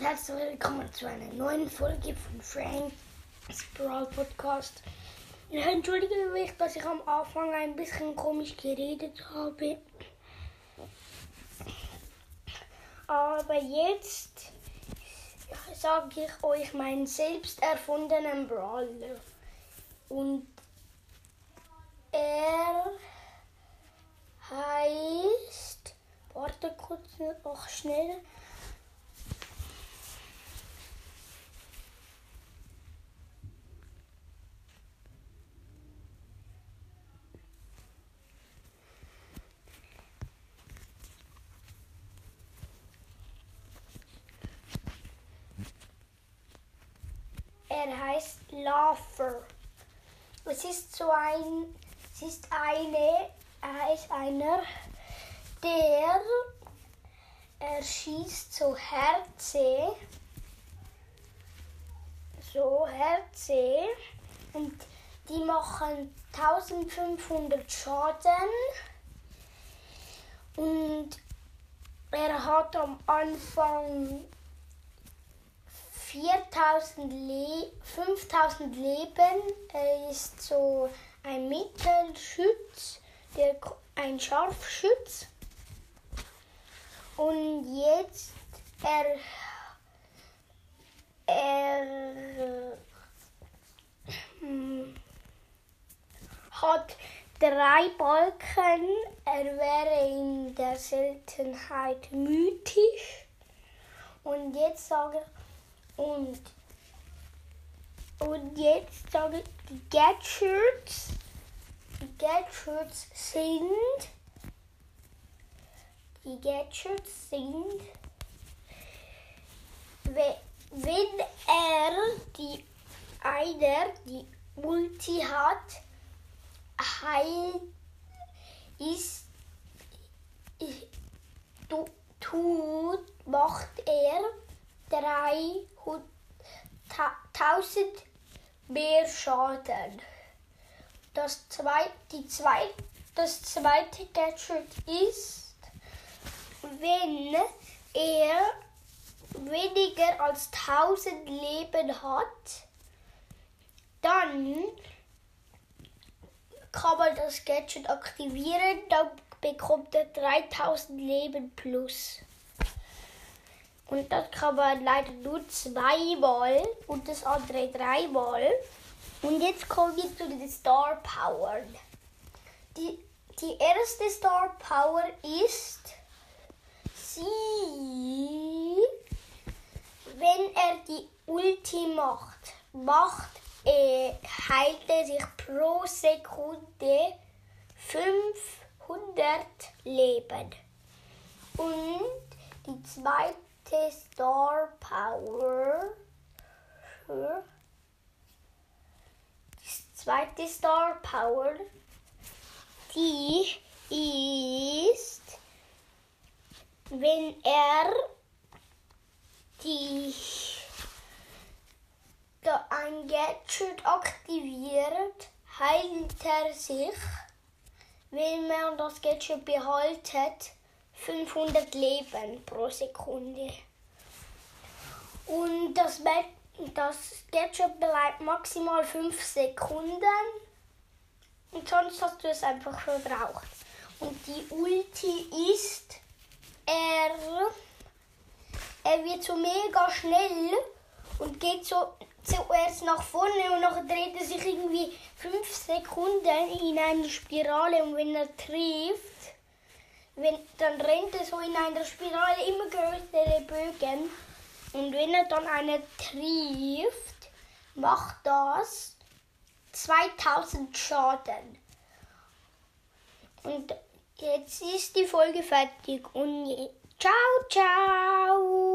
Herzlich willkommen zu einer neuen Folge von Frank's Brawl Podcast. Ich entschuldige mich, dass ich am Anfang ein bisschen komisch geredet habe. Aber jetzt sage ich euch meinen selbst erfundenen Brawler. Und er heißt. Warte kurz noch schnell. Er heißt Laughter. Es ist so ein, es ist eine, er ist einer, der er schießt so Herze, so Herze. Und die machen 1500 Schaden. Und er hat am Anfang 4000 Le 5000 Leben. Er ist so ein Mittelschütz, der, ein Scharfschütz. Und jetzt er, er hm, hat drei Balken. Er wäre in der Seltenheit mythisch. Und jetzt sage ich, und, und jetzt sage ich, die Gadgets, die Gadgets sind, die Gadgets sind, wenn er die einer die Multi hat, heil ist, tut, macht er 300.000 mehr Schaden. Das zweite, die zweite, das zweite Gadget ist, wenn er weniger als 1000 Leben hat, dann kann man das Gadget aktivieren, dann bekommt er 3000 Leben plus. Und das kann man leider nur zweimal und das andere dreimal. Und jetzt kommen wir zu den Star Power. Die, die erste Star Power ist, sie, wenn er die Ulti macht, macht er, heilt er sich pro Sekunde 500 Leben. Und die zweite zweite Star Power. Die zweite Star Power, die ist, wenn er die ein Gadget aktiviert, heilt er sich, wenn man das Gadget behaltet 500 Leben pro Sekunde. Und das, das Gadget bleibt maximal 5 Sekunden. Und sonst hast du es einfach verbraucht. Und die Ulti ist, er, er wird so mega schnell und geht so zuerst nach vorne und dann dreht er sich irgendwie 5 Sekunden in eine Spirale und wenn er trifft, wenn, dann rennt er so in einer Spirale immer größere Bögen. Und wenn er dann eine trifft, macht das 2000 Schaden. Und jetzt ist die Folge fertig. Und ciao, ciao.